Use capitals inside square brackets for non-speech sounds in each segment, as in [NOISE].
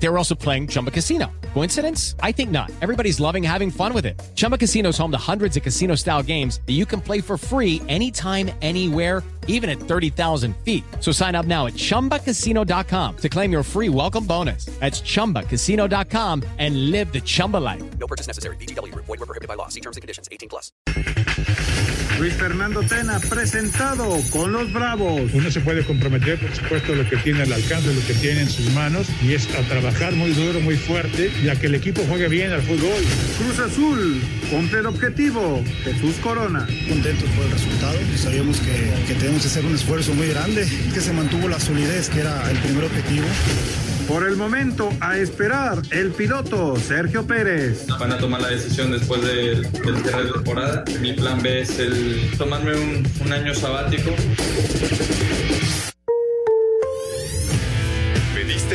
They were also playing Chumba Casino. Coincidence? I think not. Everybody's loving having fun with it. Chumba Casino is home to hundreds of casino style games that you can play for free anytime, anywhere, even at 30,000 feet. So sign up now at chumbacasino.com to claim your free welcome bonus. That's chumbacasino.com and live the Chumba life. No purchase necessary. BGW. Void were prohibited by law. See terms and conditions. 18 plus. Luis Fernando Tena presentado con los Bravos. Uno se puede comprometer, por supuesto, lo que tiene al alcance, lo que tiene en sus manos, y es a trabajar muy duro, muy fuerte, y a que el equipo juegue bien al fútbol. Cruz Azul, cumple el objetivo. Jesús Corona. Contentos por el resultado. Sabíamos que, que tenemos que hacer un esfuerzo muy grande, que se mantuvo la solidez, que era el primer objetivo. Por el momento, a esperar, el piloto Sergio Pérez. Van a tomar la decisión después de- del cierre de temporada. Mi plan B es el tomarme un, un año sabático.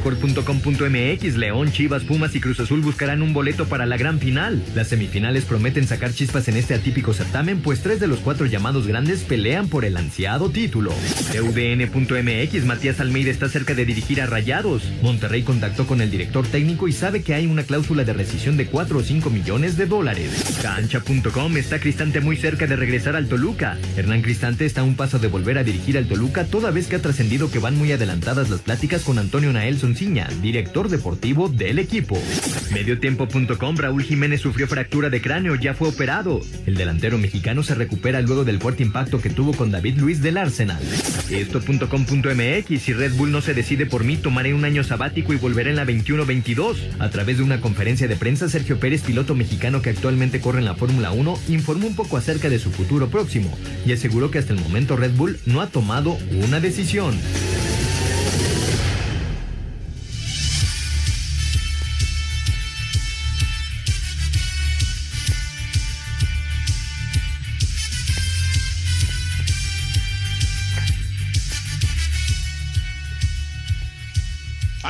Record.com.mx, León, Chivas, Pumas y Cruz Azul buscarán un boleto para la gran final. Las semifinales prometen sacar chispas en este atípico certamen, pues tres de los cuatro llamados grandes pelean por el ansiado título. UDN.mx, Matías Almeida está cerca de dirigir a Rayados. Monterrey contactó con el director técnico y sabe que hay una cláusula de rescisión de 4 o 5 millones de dólares. Cancha.com está Cristante muy cerca de regresar al Toluca. Hernán Cristante está a un paso de volver a dirigir al Toluca, toda vez que ha trascendido que van muy adelantadas las pláticas con Antonio Nael Director deportivo del equipo. Mediotiempo.com Raúl Jiménez sufrió fractura de cráneo, ya fue operado. El delantero mexicano se recupera luego del fuerte impacto que tuvo con David Luis del Arsenal. Esto.com.mx si Red Bull no se decide por mí, tomaré un año sabático y volveré en la 21-22. A través de una conferencia de prensa, Sergio Pérez, piloto mexicano que actualmente corre en la Fórmula 1, informó un poco acerca de su futuro próximo y aseguró que hasta el momento Red Bull no ha tomado una decisión.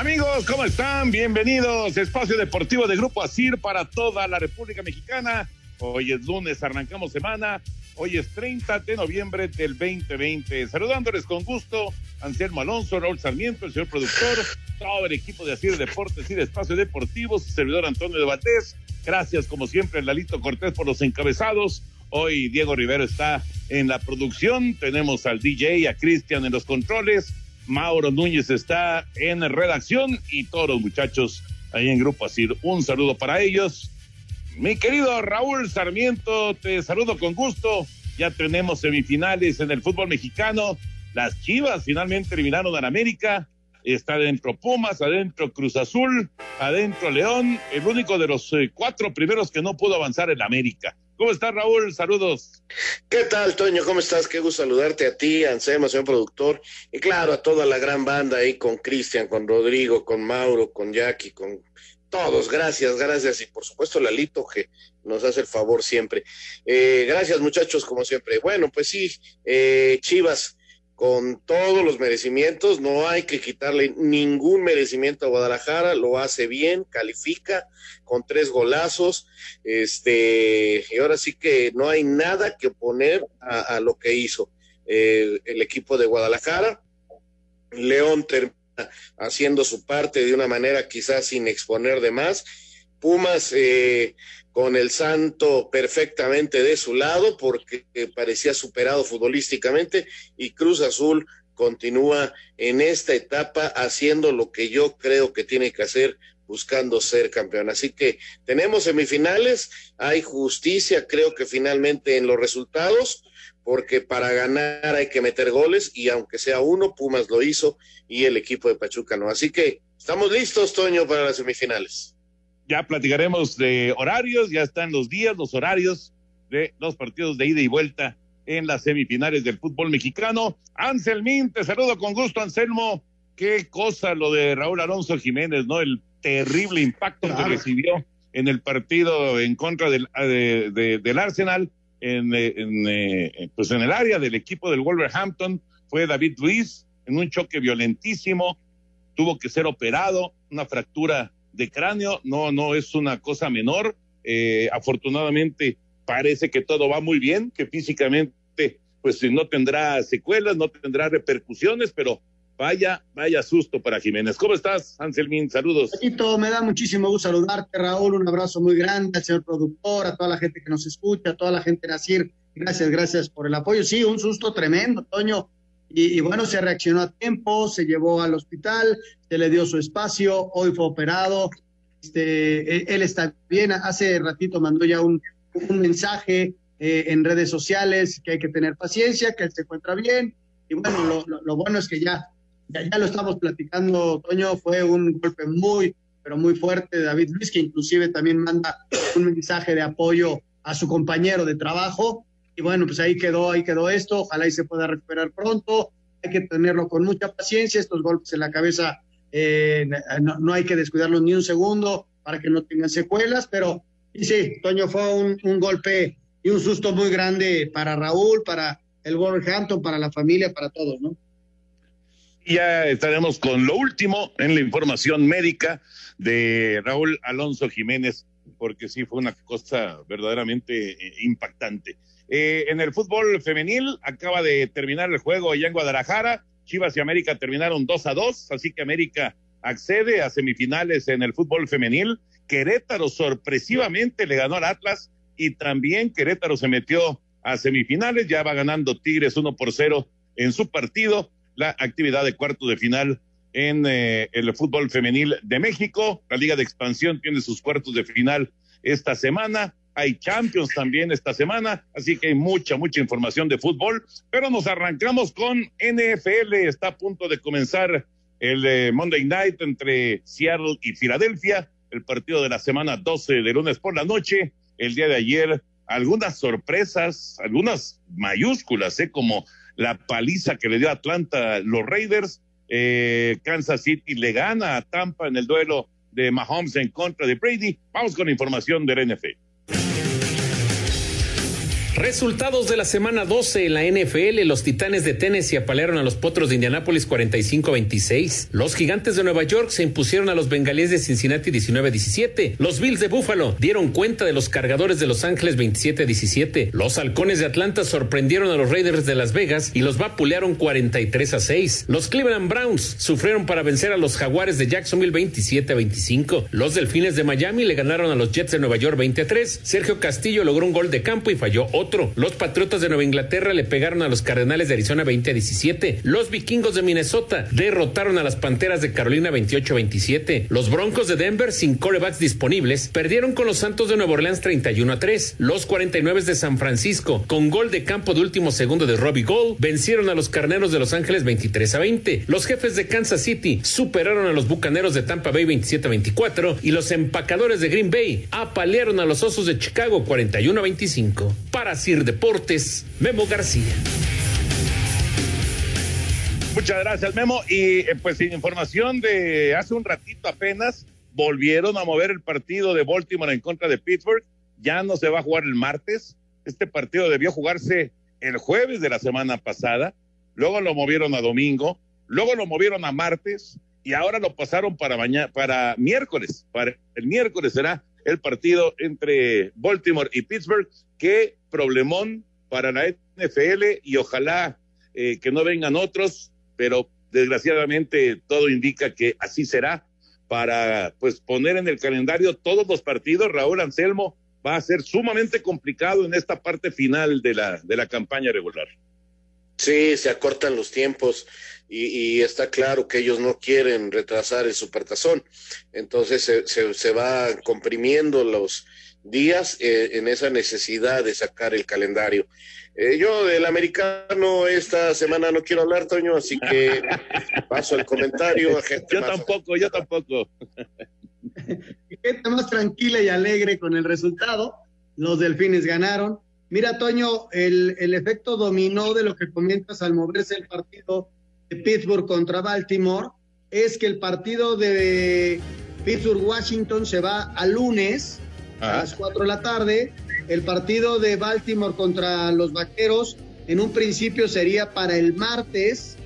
Amigos, ¿cómo están? Bienvenidos. Espacio Deportivo de Grupo Asir para toda la República Mexicana. Hoy es lunes, arrancamos semana. Hoy es 30 de noviembre del 2020. Saludándoles con gusto, Anselmo Alonso, Raúl Sarmiento, el señor productor, todo el equipo de Asir Deportes y de Espacio Deportivo, su servidor Antonio de Batés. Gracias, como siempre, Lalito Cortés por los encabezados. Hoy Diego Rivero está en la producción. Tenemos al DJ, a Cristian en los controles. Mauro Núñez está en redacción y todos los muchachos ahí en Grupo Asir. Un saludo para ellos. Mi querido Raúl Sarmiento, te saludo con gusto. Ya tenemos semifinales en el fútbol mexicano. Las Chivas finalmente eliminaron a la América. Está adentro Pumas, adentro Cruz Azul, adentro León. El único de los eh, cuatro primeros que no pudo avanzar en América. ¿Cómo estás, Raúl? Saludos. ¿Qué tal, Toño? ¿Cómo estás? Qué gusto saludarte a ti, Anselmo, señor productor, y claro, a toda la gran banda ahí con Cristian, con Rodrigo, con Mauro, con Jackie, con todos. Gracias, gracias. Y por supuesto, Lalito, que nos hace el favor siempre. Eh, gracias, muchachos, como siempre. Bueno, pues sí, eh, Chivas, con todos los merecimientos, no hay que quitarle ningún merecimiento a Guadalajara, lo hace bien, califica con tres golazos, este, y ahora sí que no hay nada que oponer a, lo que hizo eh, el equipo de Guadalajara. León termina haciendo su parte de una manera quizás sin exponer de más. Pumas eh, con el Santo perfectamente de su lado porque eh, parecía superado futbolísticamente y Cruz Azul continúa en esta etapa haciendo lo que yo creo que tiene que hacer buscando ser campeón. Así que tenemos semifinales, hay justicia creo que finalmente en los resultados porque para ganar hay que meter goles y aunque sea uno, Pumas lo hizo y el equipo de Pachuca no. Así que estamos listos, Toño, para las semifinales. Ya platicaremos de horarios, ya están los días, los horarios de los partidos de ida y vuelta en las semifinales del fútbol mexicano. Anselmín, te saludo con gusto, Anselmo. Qué cosa lo de Raúl Alonso Jiménez, ¿no? El terrible impacto que recibió en el partido en contra del, de, de, del Arsenal, en, en, eh, pues en el área del equipo del Wolverhampton, fue David Luis en un choque violentísimo, tuvo que ser operado, una fractura de cráneo, no, no es una cosa menor. Eh, afortunadamente parece que todo va muy bien, que físicamente pues no tendrá secuelas, no tendrá repercusiones, pero Vaya, vaya susto para Jiménez. ¿Cómo estás, Anselmín? Saludos. Me da muchísimo gusto saludarte, Raúl. Un abrazo muy grande al señor productor, a toda la gente que nos escucha, a toda la gente de Nacir. Gracias, gracias por el apoyo. Sí, un susto tremendo, Toño. Y, y, bueno, se reaccionó a tiempo, se llevó al hospital, se le dio su espacio, hoy fue operado. Este, él, él está bien. Hace ratito mandó ya un, un mensaje eh, en redes sociales que hay que tener paciencia, que él se encuentra bien. Y bueno, lo, lo, lo bueno es que ya ya, ya, lo estamos platicando, Toño, fue un golpe muy, pero muy fuerte de David Luis, que inclusive también manda un mensaje de apoyo a su compañero de trabajo. Y bueno, pues ahí quedó, ahí quedó esto, ojalá y se pueda recuperar pronto. Hay que tenerlo con mucha paciencia, estos golpes en la cabeza eh, no, no, hay que descuidarlos ni un segundo para que no tengan secuelas, pero y sí, Toño fue un, un golpe y un susto muy grande para Raúl, para el Wolverhampton, para la familia, para todos, ¿no? ya estaremos con lo último en la información médica de Raúl Alonso Jiménez, porque sí fue una cosa verdaderamente eh, impactante. Eh, en el fútbol femenil acaba de terminar el juego allá en Guadalajara. Chivas y América terminaron 2 a 2, así que América accede a semifinales en el fútbol femenil. Querétaro sorpresivamente le ganó al Atlas y también Querétaro se metió a semifinales, ya va ganando Tigres 1 por 0 en su partido la actividad de cuarto de final en eh, el fútbol femenil de México. La Liga de Expansión tiene sus cuartos de final esta semana. Hay Champions también esta semana, así que hay mucha, mucha información de fútbol. Pero nos arrancamos con NFL. Está a punto de comenzar el eh, Monday Night entre Seattle y Filadelfia, el partido de la semana 12 de lunes por la noche. El día de ayer, algunas sorpresas, algunas mayúsculas, ¿eh? como la paliza que le dio Atlanta los Raiders. Eh, Kansas City le gana a Tampa en el duelo de Mahomes en contra de Brady. Vamos con información del NFL. Resultados de la semana 12 en la NFL. Los Titanes de Tennessee apalearon a los Potros de Indianápolis 45-26. Los Gigantes de Nueva York se impusieron a los Bengalíes de Cincinnati 19-17. Los Bills de Buffalo dieron cuenta de los Cargadores de Los Ángeles 27-17. Los Halcones de Atlanta sorprendieron a los Raiders de Las Vegas y los vapulearon 43-6. Los Cleveland Browns sufrieron para vencer a los Jaguares de Jacksonville 27-25. Los Delfines de Miami le ganaron a los Jets de Nueva York 20-3. Sergio Castillo logró un gol de campo y falló otro. Los Patriotas de Nueva Inglaterra le pegaron a los Cardenales de Arizona 20 a 17. Los Vikingos de Minnesota derrotaron a las Panteras de Carolina 28 a 27. Los Broncos de Denver sin corebacks disponibles perdieron con los Santos de Nueva Orleans 31 a 3. Los 49 de San Francisco con gol de campo de último segundo de Robbie Gold vencieron a los Carneros de Los Ángeles 23 a 20. Los Jefes de Kansas City superaron a los Bucaneros de Tampa Bay 27 a 24 y los Empacadores de Green Bay apalearon a los Osos de Chicago 41 a 25. Para Sir Deportes, Memo García. Muchas gracias, Memo. Y eh, pues información de hace un ratito apenas, volvieron a mover el partido de Baltimore en contra de Pittsburgh. Ya no se va a jugar el martes. Este partido debió jugarse el jueves de la semana pasada. Luego lo movieron a domingo. Luego lo movieron a martes. Y ahora lo pasaron para mañana, para miércoles. Para el miércoles será el partido entre Baltimore y Pittsburgh. Qué problemón para la NFL y ojalá eh, que no vengan otros, pero desgraciadamente todo indica que así será para pues poner en el calendario todos los partidos. Raúl Anselmo va a ser sumamente complicado en esta parte final de la, de la campaña regular. Sí, se acortan los tiempos. y, está claro que ellos no quieren retrasar el supertazón. Entonces se, se, se va comprimiendo los días eh, en esa necesidad de sacar el calendario. Eh, yo del americano esta semana no quiero hablar, Toño, así que [LAUGHS] paso el comentario a gente. Yo tampoco, yo tampoco. [LAUGHS] gente más tranquila y alegre con el resultado. Los delfines ganaron. Mira, Toño, el, el efecto dominó de lo que comentas al moverse el partido de Pittsburgh contra Baltimore es que el partido de Pittsburgh-Washington se va a lunes a las 4 de la tarde. El partido de Baltimore contra los Vaqueros en un principio sería para el martes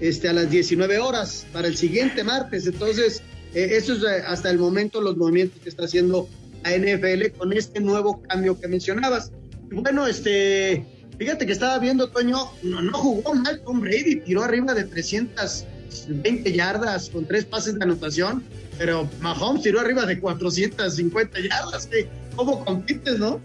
este, a las 19 horas, para el siguiente martes. Entonces, eh, eso es eh, hasta el momento los movimientos que está haciendo la NFL con este nuevo cambio que mencionabas. Bueno, este, fíjate que estaba viendo, Toño, no, no jugó mal Tom Brady, tiró arriba de 320 yardas con tres pases de anotación pero Mahomes tiró arriba de 450 yardas. ¿Cómo compites, no?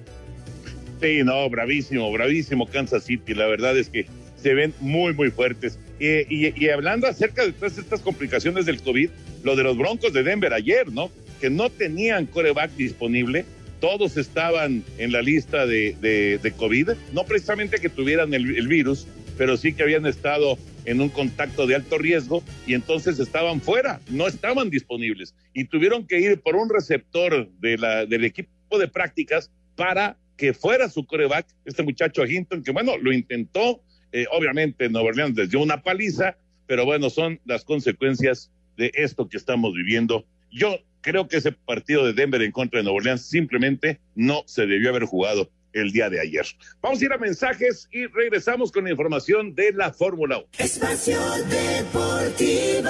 Sí, no, bravísimo, bravísimo Kansas City. La verdad es que se ven muy, muy fuertes. y, hablando acerca de todas estas complicaciones del COVID, lo de los Broncos de Denver ayer, ¿no? Que no tenían coreback disponible, todos estaban en la lista de, COVID, no precisamente que tuvieran el, virus, pero sí que habían estado en un contacto de alto riesgo y entonces estaban fuera, no estaban disponibles y tuvieron que ir por un receptor de la, del equipo de prácticas para que fuera su coreback, este muchacho Hinton, que bueno, lo intentó, eh, obviamente Nueva Orleans les dio una paliza, pero bueno, son las consecuencias de esto que estamos viviendo. Yo creo que ese partido de Denver en contra de Nueva Orleans simplemente no se debió haber jugado el día de ayer. Vamos a ir a mensajes y regresamos con la información de la Fórmula 1. Espacio Deportivo.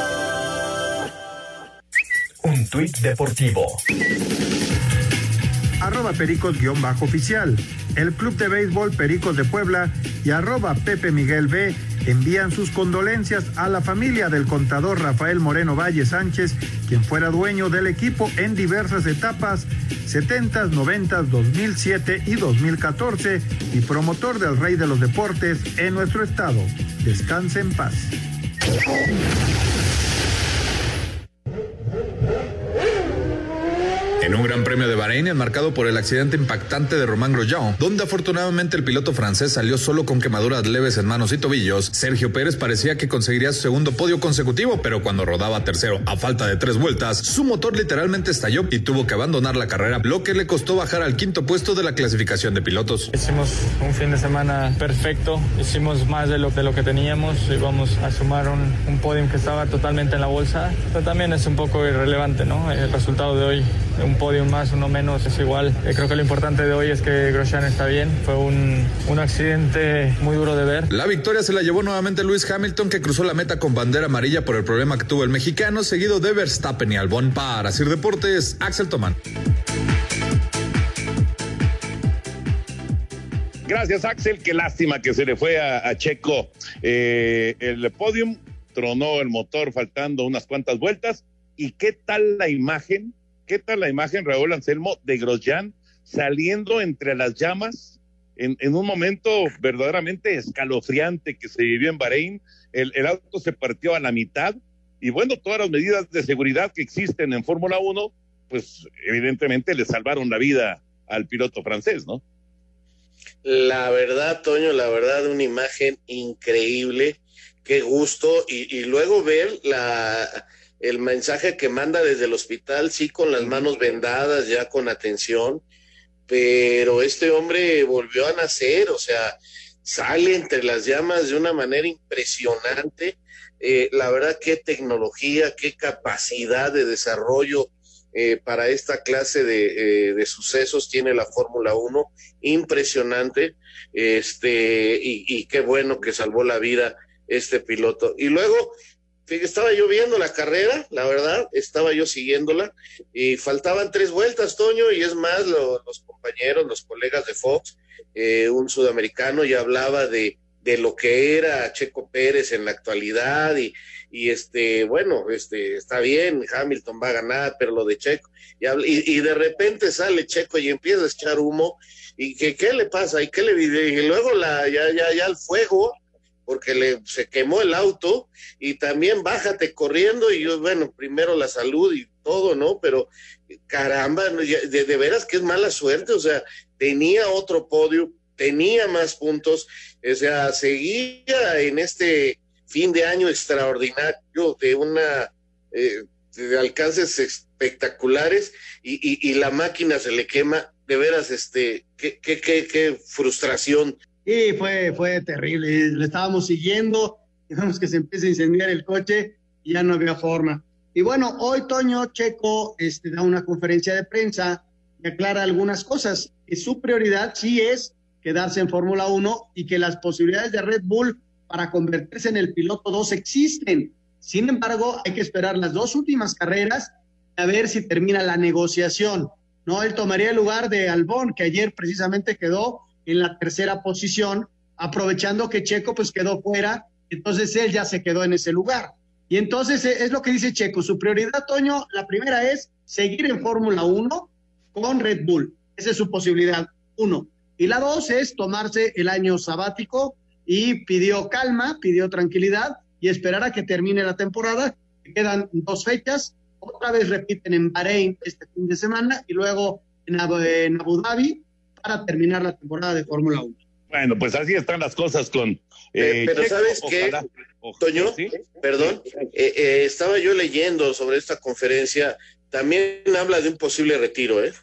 Un tuit deportivo. Arroba pericos-oficial. El Club de Béisbol Pericos de Puebla y arroba Pepe Miguel B envían sus condolencias a la familia del contador Rafael Moreno Valle Sánchez, quien fuera dueño del equipo en diversas etapas, 70, 90, 2007 y 2014, y promotor del Rey de los Deportes en nuestro estado. Descanse en paz. En un gran premio de Bahrein, enmarcado por el accidente impactante de Román Grosjean, donde afortunadamente el piloto francés salió solo con quemaduras leves en manos y tobillos, Sergio Pérez parecía que conseguiría su segundo podio consecutivo, pero cuando rodaba tercero a falta de tres vueltas, su motor literalmente estalló y tuvo que abandonar la carrera, lo que le costó bajar al quinto puesto de la clasificación de pilotos. Hicimos un fin de semana perfecto, hicimos más de lo, de lo que teníamos, íbamos a sumar un, un podium que estaba totalmente en la bolsa, pero también es un poco irrelevante, ¿no? El resultado de hoy, un podio más, uno menos, es igual. Eh, creo que lo importante de hoy es que Grosjean está bien. Fue un, un accidente muy duro de ver. La victoria se la llevó nuevamente Luis Hamilton, que cruzó la meta con bandera amarilla por el problema que tuvo el mexicano, seguido de Verstappen y Albon. Para Sir Deportes, Axel Tomán. Gracias, Axel. Qué lástima que se le fue a, Checo eh, el podium. Tronó el motor faltando unas cuantas vueltas. ¿Y qué tal la imagen ¿Qué tal la imagen, Raúl Anselmo, de Grosjean saliendo entre las llamas en, un momento verdaderamente escalofriante que se vivió en Bahrein? El, auto se partió a la mitad y bueno, todas las medidas de seguridad que existen en Fórmula 1, pues evidentemente le salvaron la vida al piloto francés, ¿no? La verdad, Toño, la verdad, una imagen increíble, qué gusto, y luego ver la, el mensaje que manda desde el hospital, sí, con las manos vendadas, ya con atención, pero este hombre volvió a nacer, o sea, sale entre las llamas de una manera impresionante. Eh, la verdad, qué tecnología, qué capacidad de desarrollo eh, para esta clase de, eh, de sucesos tiene la Fórmula 1, impresionante, este, y, y qué bueno que salvó la vida este piloto. Y luego, estaba yo viendo la carrera, la verdad, estaba yo siguiéndola y faltaban tres vueltas, Toño, y es más, los compañeros, los colegas de Fox, eh, un sudamericano ya hablaba de, de lo que era Checo Pérez en la actualidad y, y este, bueno, este, está bien, Hamilton va a ganar, pero lo de Checo, y, y, de repente sale Checo y empieza a echar humo, y que qué le pasa, y qué le y luego la, ya, ya, ya el fuego, porque le, se quemó el auto y también bájate corriendo y yo, bueno, primero la salud y todo, ¿no? Pero caramba, de, de veras que es mala suerte, o sea, tenía otro podio, tenía más puntos, o sea, seguía en este fin de año extraordinario de una eh, de alcances espectaculares y, y, y, la máquina se le quema, de veras, este, qué, qué, qué, qué frustración. Sí, fue, fue terrible, le estábamos siguiendo, [LAUGHS] digamos que se empieza a incendiar el coche y ya no había forma. Y bueno, hoy Toño Checo este, da una conferencia de prensa y aclara algunas cosas, que su prioridad sí es quedarse en Fórmula 1 y que las posibilidades de Red Bull para convertirse en el piloto 2 existen. Sin embargo, hay que esperar las dos últimas carreras a ver si termina la negociación. No, él tomaría el lugar de Albón, que ayer precisamente quedó en la tercera posición, aprovechando que Checo pues quedó fuera, entonces él ya se quedó en ese lugar. Y entonces eh, es lo que dice Checo, su prioridad, Toño, la primera es seguir en Fórmula 1 con Red Bull. Esa es su posibilidad, uno. Y la dos es tomarse el año sabático y pidió calma, pidió tranquilidad y esperar a que termine la temporada. Quedan dos fechas, otra vez repiten en Bahrein este fin de semana y luego en Abu, en Abu Dhabi para terminar la temporada de Fórmula 1. Bueno, pues así están las cosas con... Eh, pero Checo, ¿sabes qué, Toño? ¿sí? Perdón, eh, eh, estaba yo leyendo sobre esta conferencia, también habla de un posible retiro, ¿eh?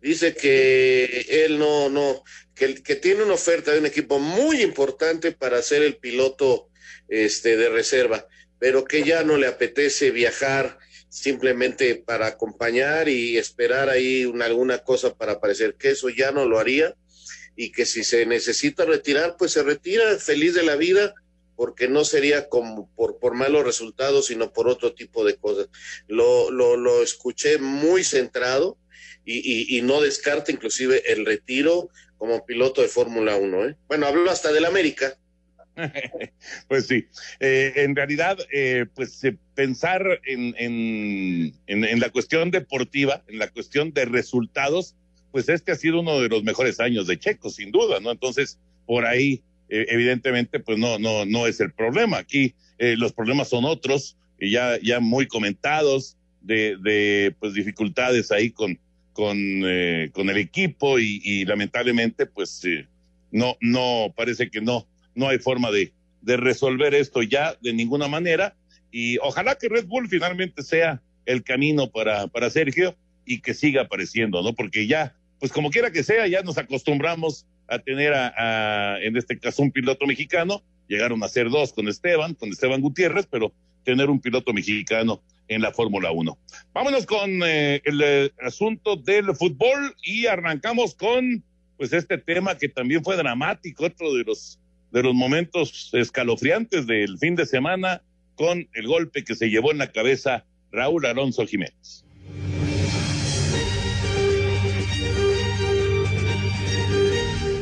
Dice que él no, no, que, que tiene una oferta de un equipo muy importante para ser el piloto este, de reserva, pero que ya no le apetece viajar simplemente para acompañar y esperar ahí una, alguna cosa para aparecer, que eso ya no lo haría y que si se necesita retirar, pues se retira feliz de la vida porque no sería por, por malos resultados, sino por otro tipo de cosas. Lo, lo, escuché muy centrado y, y, y, no descarta inclusive el retiro como piloto de Fórmula 1. ¿eh? Bueno, habló hasta del América. [LAUGHS] pues sí, eh, en realidad, eh, pues eh, pensar en, en, en, la cuestión deportiva, en la cuestión de resultados, pues este ha sido uno de los mejores años de Checo, sin duda, ¿no? Entonces, por ahí, evidentemente, pues no, no, no es el problema. Aquí los problemas son otros, y ya, ya muy comentados, de, de pues dificultades ahí con, con, con el equipo y, y lamentablemente, pues no, no, parece que no no hay forma de, de resolver esto ya de ninguna manera. Y ojalá que Red Bull finalmente sea el camino para, para Sergio y que siga apareciendo, ¿no? Porque ya, pues como quiera que sea, ya nos acostumbramos a tener a, en este caso, un piloto mexicano. Llegaron a ser dos con Esteban, con Esteban Gutiérrez, pero tener un piloto mexicano en la Fórmula 1. Vámonos con eh, el eh, asunto del fútbol y arrancamos con, pues, este tema que también fue dramático, otro de los de los momentos escalofriantes del fin de semana con el golpe que se llevó en la cabeza Raúl Alonso Jiménez.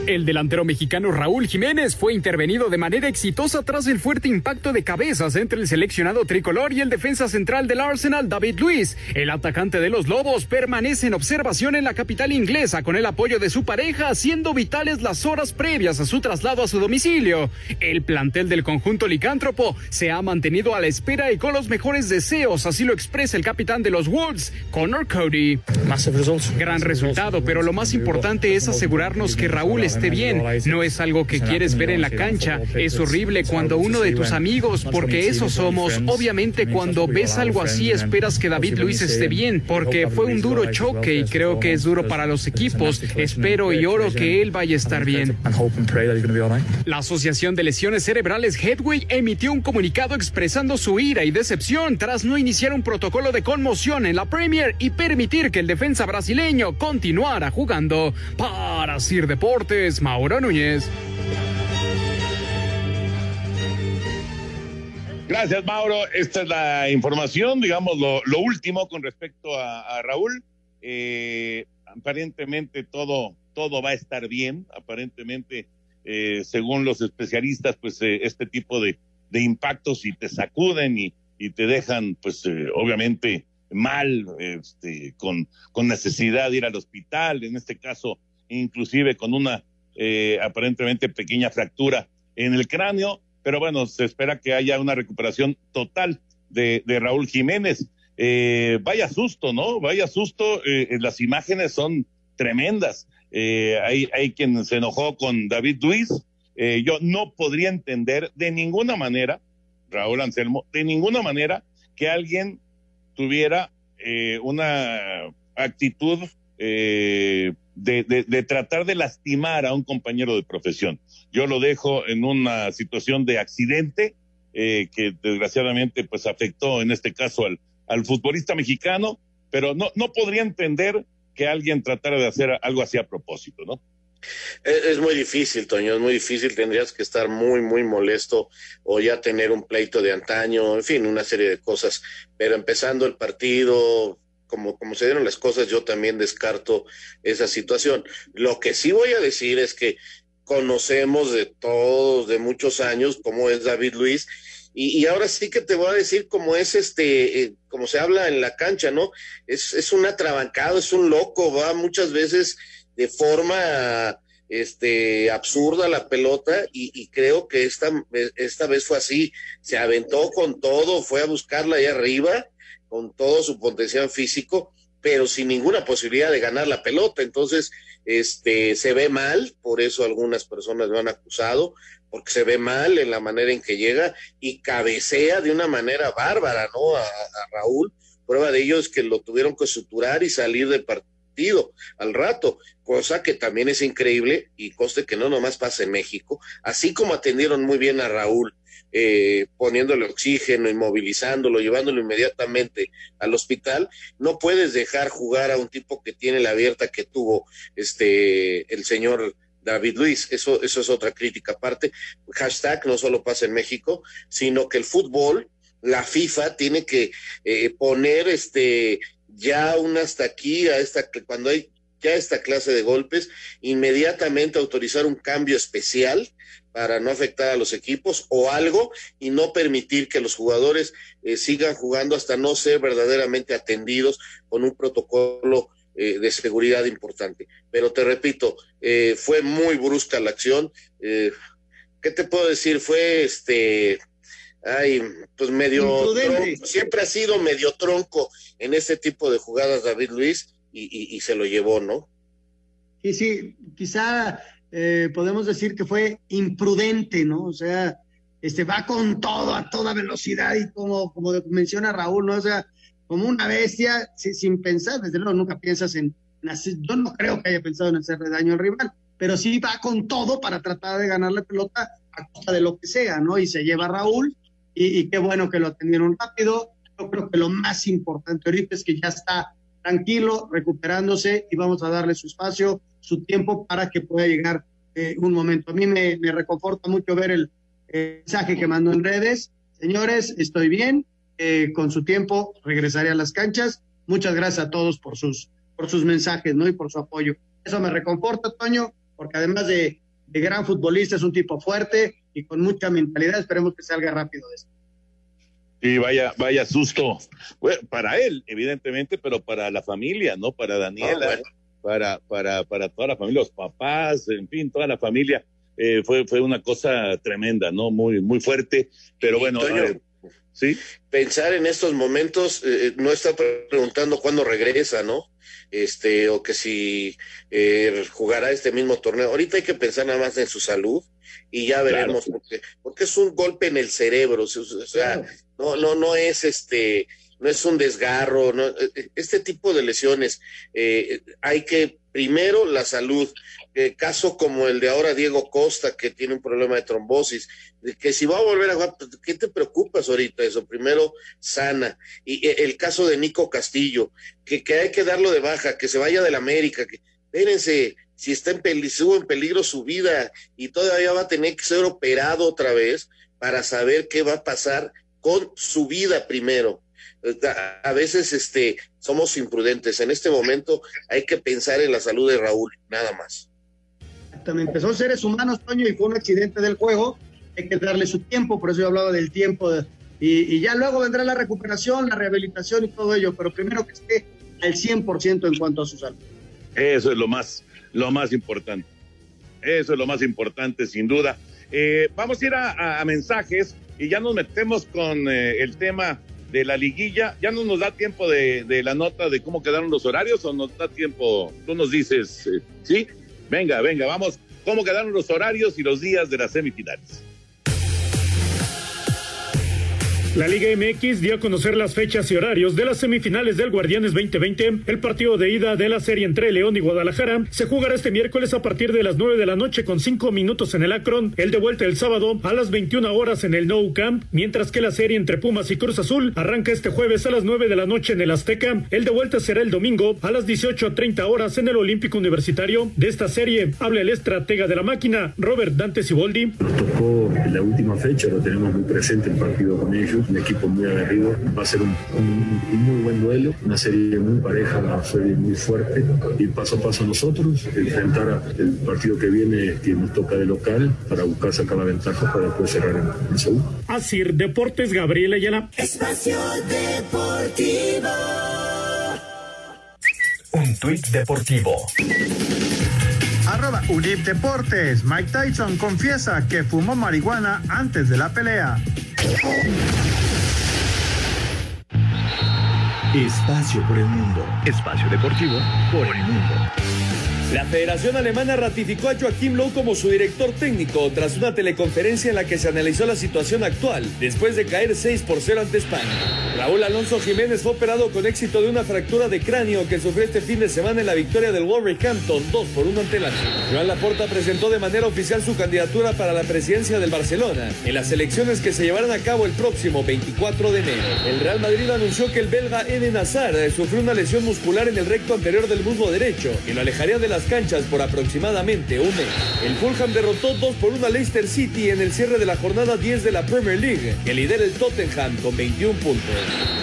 El delantero mexicano Raúl Jiménez fue intervenido de manera exitosa tras el fuerte impacto de cabezas entre el seleccionado tricolor y el defensa central del Arsenal, David Luis. El atacante de los Lobos permanece en observación en la capital inglesa con el apoyo de su pareja, siendo vitales las horas previas a su traslado a su domicilio. El plantel del conjunto licántropo se ha mantenido a la espera y con los mejores deseos, así lo expresa el capitán de los Wolves, Connor Cody. Gran resultado, pero lo más importante es asegurarnos que Raúl esté bien. No es algo que quieres ver en la cancha. Es horrible cuando uno de tus amigos, porque eso somos, obviamente cuando ves algo así esperas que David Luis esté bien, porque fue un duro choque y creo que es duro para los equipos. Espero y oro que él vaya a estar bien. La Asociación de Lesiones Cerebrales Headway emitió un comunicado expresando su ira y decepción tras no iniciar un protocolo de conmoción en la Premier y permitir que el defensa brasileño continuara jugando. Para Sir Deportes, Mauro Núñez. Gracias, Mauro. Esta es la información, digamos, lo, último con respecto a, Raúl. Eh, aparentemente todo, todo va a estar bien. Aparentemente, eh, según los especialistas, pues eh, este tipo de, impactos y te sacuden y, te dejan, pues obviamente mal, este, con, con necesidad de ir al hospital, en este caso, inclusive con una eh, aparentemente pequeña fractura en el cráneo. pero bueno, se espera que haya una recuperación total de, Raúl Jiménez. Eh, vaya susto, ¿no? Vaya susto, eh, las imágenes son tremendas. Hay, hay quien se enojó con David Luis. Yo no podría entender de ninguna manera, Raúl Anselmo, de ninguna manera que alguien tuviera una actitud eh, de, de, de, tratar de lastimar a un compañero de profesión. Yo lo dejo en una situación de accidente eh, que desgraciadamente pues afectó en este caso al, al futbolista mexicano, pero no, no podría entender que alguien tratara de hacer algo así a propósito, ¿no? Es muy difícil, Toño, es muy difícil. Tendrías que estar muy, muy molesto o ya tener un pleito de antaño, en fin, una serie de cosas. Pero empezando el partido, como, como se dieron las cosas, yo también descarto esa situación. Lo que sí voy a decir es que conocemos de todos, de muchos años, cómo es David Luis. Y, y, ahora sí que te voy a decir cómo es este, eh, como se habla en la cancha, ¿no? Es, es un atrabancado, es un loco, va muchas veces de forma este absurda la pelota y, creo que esta, esta vez fue así, se aventó con todo, fue a buscarla ahí arriba, con todo su potencial físico, pero sin ninguna posibilidad de ganar la pelota, entonces este se ve mal, por eso algunas personas lo han acusado, porque se ve mal en la manera en que llega y cabecea de una manera bárbara, ¿no? A, Raúl, prueba de ello es que lo tuvieron que suturar y salir del partido al rato, cosa que también es increíble y coste que no nomás pasa en México, así como atendieron muy bien a Raúl, eh, poniéndole oxígeno, inmovilizándolo, llevándolo inmediatamente al hospital, no puedes dejar jugar a un tipo que tiene la abierta que tuvo este el señor David Luis, eso, eso es otra crítica aparte. Hashtag no solo pasa en México, sino que el fútbol, la FIFA tiene que eh, poner este ya un hasta aquí, a esta, cuando hay ya esta clase de golpes, inmediatamente autorizar un cambio especial para no afectar a los equipos o algo y no permitir que los jugadores eh, sigan jugando hasta no ser verdaderamente atendidos con un protocolo eh, de seguridad importante. Pero te repito, eh, fue muy brusca la acción. ¿Qué te puedo decir? Fue este ay, pues medio tronco, siempre ha sido medio tronco en este tipo de jugadas David Luis y, y, se lo llevó, ¿no? Sí, sí, quizá eh, podemos decir que fue imprudente, ¿no? O sea, este va con todo, a toda velocidad y como, como menciona Raúl, ¿no? O sea, como una bestia, sin pensar, desde luego nunca piensas en, en hacer, yo no creo que haya pensado en hacerle daño al rival, pero sí va con todo para tratar de ganar la pelota a costa de lo que sea, ¿no? Y se lleva a Raúl y, qué bueno que lo atendieron rápido. Yo creo que lo más importante ahorita es que ya está tranquilo, recuperándose y vamos a darle su espacio, su tiempo para que pueda llegar eh, un momento. A mí me, reconforta mucho ver el, el, mensaje que mandó en redes. Señores, estoy bien, eh, con su tiempo regresaré a las canchas. Muchas gracias a todos por sus, por sus mensajes ¿no? y por su apoyo. Eso me reconforta, Toño, porque además de, de gran futbolista, es un tipo fuerte, y con mucha mentalidad. Esperemos que salga rápido de esto. Sí, vaya, vaya susto. Bueno, para él, evidentemente, pero para la familia, ¿no? Para Daniela, bueno. para, para, para toda la familia, los papás, en fin, toda la familia. Eh, fue, fue una cosa tremenda, ¿no? Muy, muy fuerte. Pero bueno, sí. Pensar en estos momentos, eh, no está preguntando cuándo regresa, ¿no? Este, o que si eh, jugará este mismo torneo. Ahorita hay que pensar nada más en su salud y ya veremos claro. porque, porque es un golpe en el cerebro, o sea, claro. No, no, no es este, no es un desgarro, no, este tipo de lesiones, eh, hay que primero la salud, eh, caso como el de ahora Diego Costa, que tiene un problema de trombosis, que si va a volver a jugar, pues, ¿qué te preocupas ahorita? Eso, primero sana. Y eh, el caso de Nico Castillo, que, que hay que darlo de baja, que se vaya de la América, que, espérense, si está en peligro, en peligro su vida y todavía va a tener que ser operado otra vez para saber qué va a pasar con su vida primero. A veces este, somos imprudentes. En este momento hay que pensar en la salud de Raúl, nada más. También empezó seres humanos, Toño, y fue un accidente del juego. Hay que darle su tiempo, por eso yo hablaba del tiempo. De, y, y, ya luego vendrá la recuperación, la rehabilitación y todo ello, pero primero que esté al 100% en cuanto a su salud. Eso es lo más, lo más importante. Eso es lo más importante, sin duda. Eh, vamos a ir a, a, mensajes y ya nos metemos con eh, el tema de la liguilla. Ya no nos da tiempo de, la nota de cómo quedaron los horarios o nos da tiempo, tú nos dices, eh, ¿sí? Venga, venga, vamos. ¿Cómo quedaron los horarios y los días de las semifinales? La Liga MX dio a conocer las fechas y horarios de las semifinales del Guardianes 2020. El partido de ida de la serie entre León y Guadalajara se jugará este miércoles a partir de las 9 de la noche con 5 minutos en el Akron. El de vuelta el sábado a las 21 horas en el Nou Camp, mientras que la serie entre Pumas y Cruz Azul arranca este jueves a las 9 de la noche en el Azteca. El de vuelta será el domingo a las 18.30 horas en el Olímpico Universitario. De esta serie habla el estratega de la máquina, Robert Dante Siboldi. Nos tocó la última fecha, lo tenemos muy presente el partido con ellos un equipo muy aguerrido. Va a ser un, un, un, muy buen duelo, una serie muy pareja, una serie muy fuerte. Y paso a paso nosotros, enfrentar el partido que viene, que nos toca de local, para buscar sacar la ventaja para después cerrar en el segundo. Así, Deportes Gabriela Ayala. Espacio Deportivo. Un tuit deportivo. Arroba Unip Deportes. Mike Tyson confiesa que fumó marihuana antes de la pelea. Espacio por el mundo. Espacio deportivo por el mundo. La Federación Alemana ratificó a Joachim Low como su director técnico tras una teleconferencia en la que se analizó la situación actual después de caer 6 por 0 ante España. Raúl Alonso Jiménez fue operado con éxito de una fractura de cráneo que sufrió este fin de semana en la victoria del Wolverhampton 2 por 1 ante el Joan Laporta presentó de manera oficial su candidatura para la presidencia del Barcelona en las elecciones que se llevarán a cabo el próximo 24 de enero. El Real Madrid anunció que el belga Eden Hazard sufrió una lesión muscular en el recto anterior del muslo derecho y lo alejaría de las canchas por aproximadamente un mes. El Fulham derrotó 2 por 1 a Leicester City en el cierre de la jornada 10 de la Premier League, que lidera el Tottenham con 21 puntos.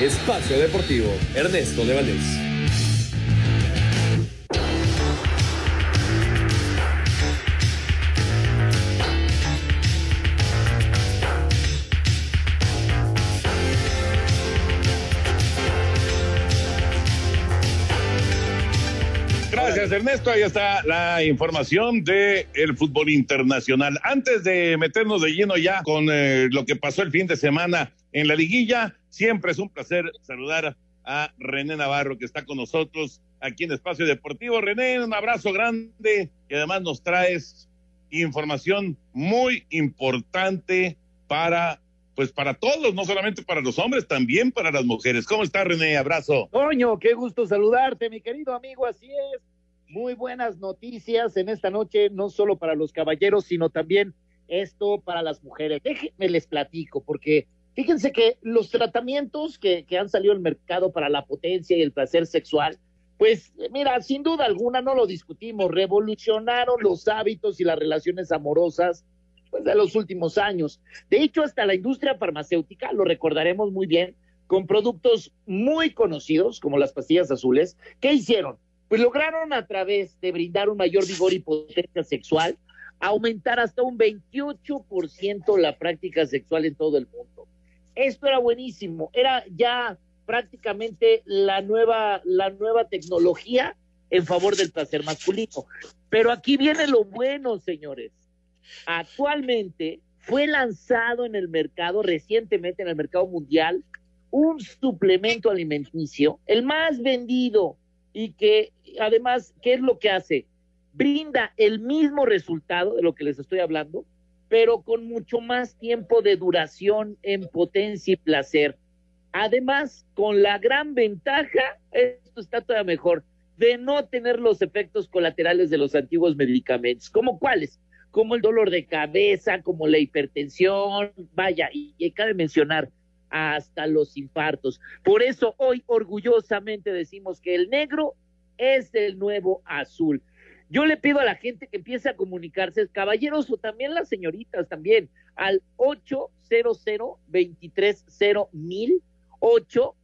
Espacio Deportivo, Ernesto de Valdés. Gracias, Ernesto. Ahí está la información del el fútbol internacional. Antes de meternos de lleno ya con eh, lo que pasó el fin de semana en la liguilla, siempre es un placer saludar a René Navarro, que está con nosotros aquí en Espacio Deportivo. René, un abrazo grande y además nos traes información muy importante para pues para todos, no solamente para los hombres, también para las mujeres. ¿Cómo está René? Abrazo. Toño, qué gusto saludarte, mi querido amigo, así es. Muy buenas noticias en esta noche, no solo para los caballeros, sino también esto para las mujeres. Déjenme les platico, porque fíjense que los tratamientos que, que han salido al mercado para la potencia y el placer sexual, pues mira, sin duda alguna no lo discutimos, revolucionaron los hábitos y las relaciones amorosas pues, de los últimos años. De hecho, hasta la industria farmacéutica, lo recordaremos muy bien, con productos muy conocidos como las pastillas azules, ¿qué hicieron? Pues lograron a través de brindar un mayor vigor y potencia sexual, aumentar hasta un 28% la práctica sexual en todo el mundo. Esto era buenísimo, era ya prácticamente la nueva, la nueva tecnología en favor del placer masculino. Pero aquí viene lo bueno, señores actualmente fue lanzado en el mercado, recientemente en el mercado mundial, un suplemento alimenticio, el más vendido y que además, ¿qué es lo que hace? Brinda el mismo resultado de lo que les estoy hablando, pero con mucho más tiempo de duración en potencia y placer. Además, con la gran ventaja, esto está todavía mejor, de no tener los efectos colaterales de los antiguos medicamentos. ¿Cómo cuáles? como el dolor de cabeza, como la hipertensión, vaya, y, y cabe mencionar hasta los infartos. Por eso hoy orgullosamente decimos que el negro es el nuevo azul. Yo le pido a la gente que empiece a comunicarse, caballeros o también las señoritas también, al 800 230 mil, 800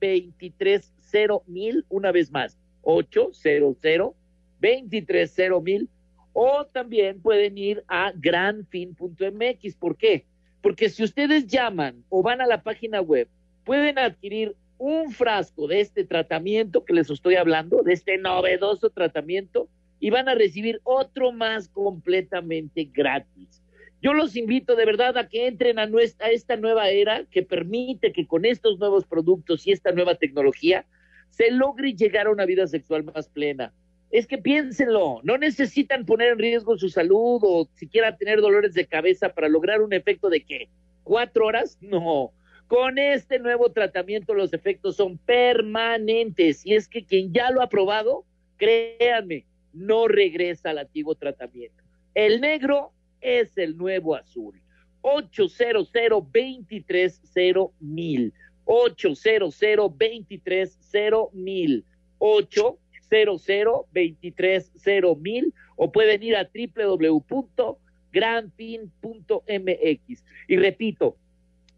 230 mil, una vez más, 800 230 mil o también pueden ir a granfin.mx. ¿Por qué? Porque si ustedes llaman o van a la página web, pueden adquirir un frasco de este tratamiento que les estoy hablando, de este novedoso tratamiento, y van a recibir otro más completamente gratis. Yo los invito de verdad a que entren a, nuestra, esta nueva era que permite que con estos nuevos productos y esta nueva tecnología se logre llegar a una vida sexual más plena. Es que piénsenlo, no necesitan poner en riesgo su salud o siquiera tener dolores de cabeza para lograr un efecto de qué? ¿Cuatro horas? No. Con este nuevo tratamiento los efectos son permanentes y es que quien ya lo ha probado, créanme, no regresa al antiguo tratamiento. El negro es el nuevo azul. 800 230 mil. 800 230 mil. 800 230 mil. O pueden ir a www.granfin.mx. Y repito,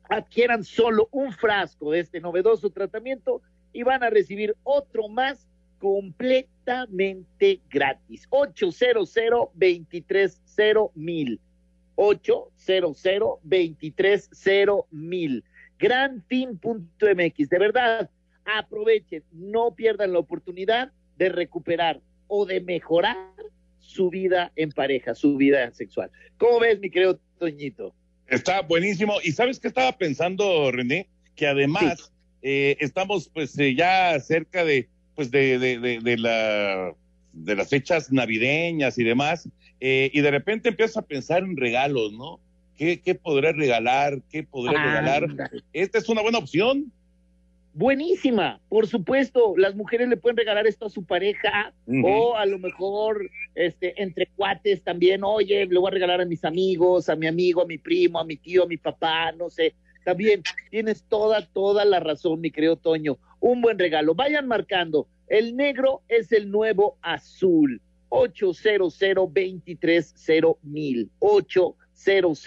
adquieran solo un frasco de este novedoso tratamiento y van a recibir otro más completamente gratis. 800 230 mil. 800 230 mil. Granfin.mx. De verdad, aprovechen, no pierdan la oportunidad de recuperar o de mejorar su vida en pareja, su vida sexual. ¿Cómo ves, mi querido Toñito? Está buenísimo. ¿Y sabes qué estaba pensando, René? Que además eh, estamos pues eh, ya cerca de pues de, de, de, la de las fechas navideñas y demás, eh, y de repente empiezas a pensar en regalos, ¿no? ¿Qué, qué podré regalar? ¿Qué podré Ah, regalar? Esta es una buena opción. Buenísima, por supuesto, las mujeres le pueden regalar esto a su pareja o a lo mejor este entre cuates también, oye, le voy a regalar a mis amigos, a mi amigo, a mi primo, a mi tío, a mi papá, no sé. También tienes toda toda la razón, mi querido Toño. Un buen regalo. Vayan marcando. El negro es el nuevo azul. 800 230 mil. 800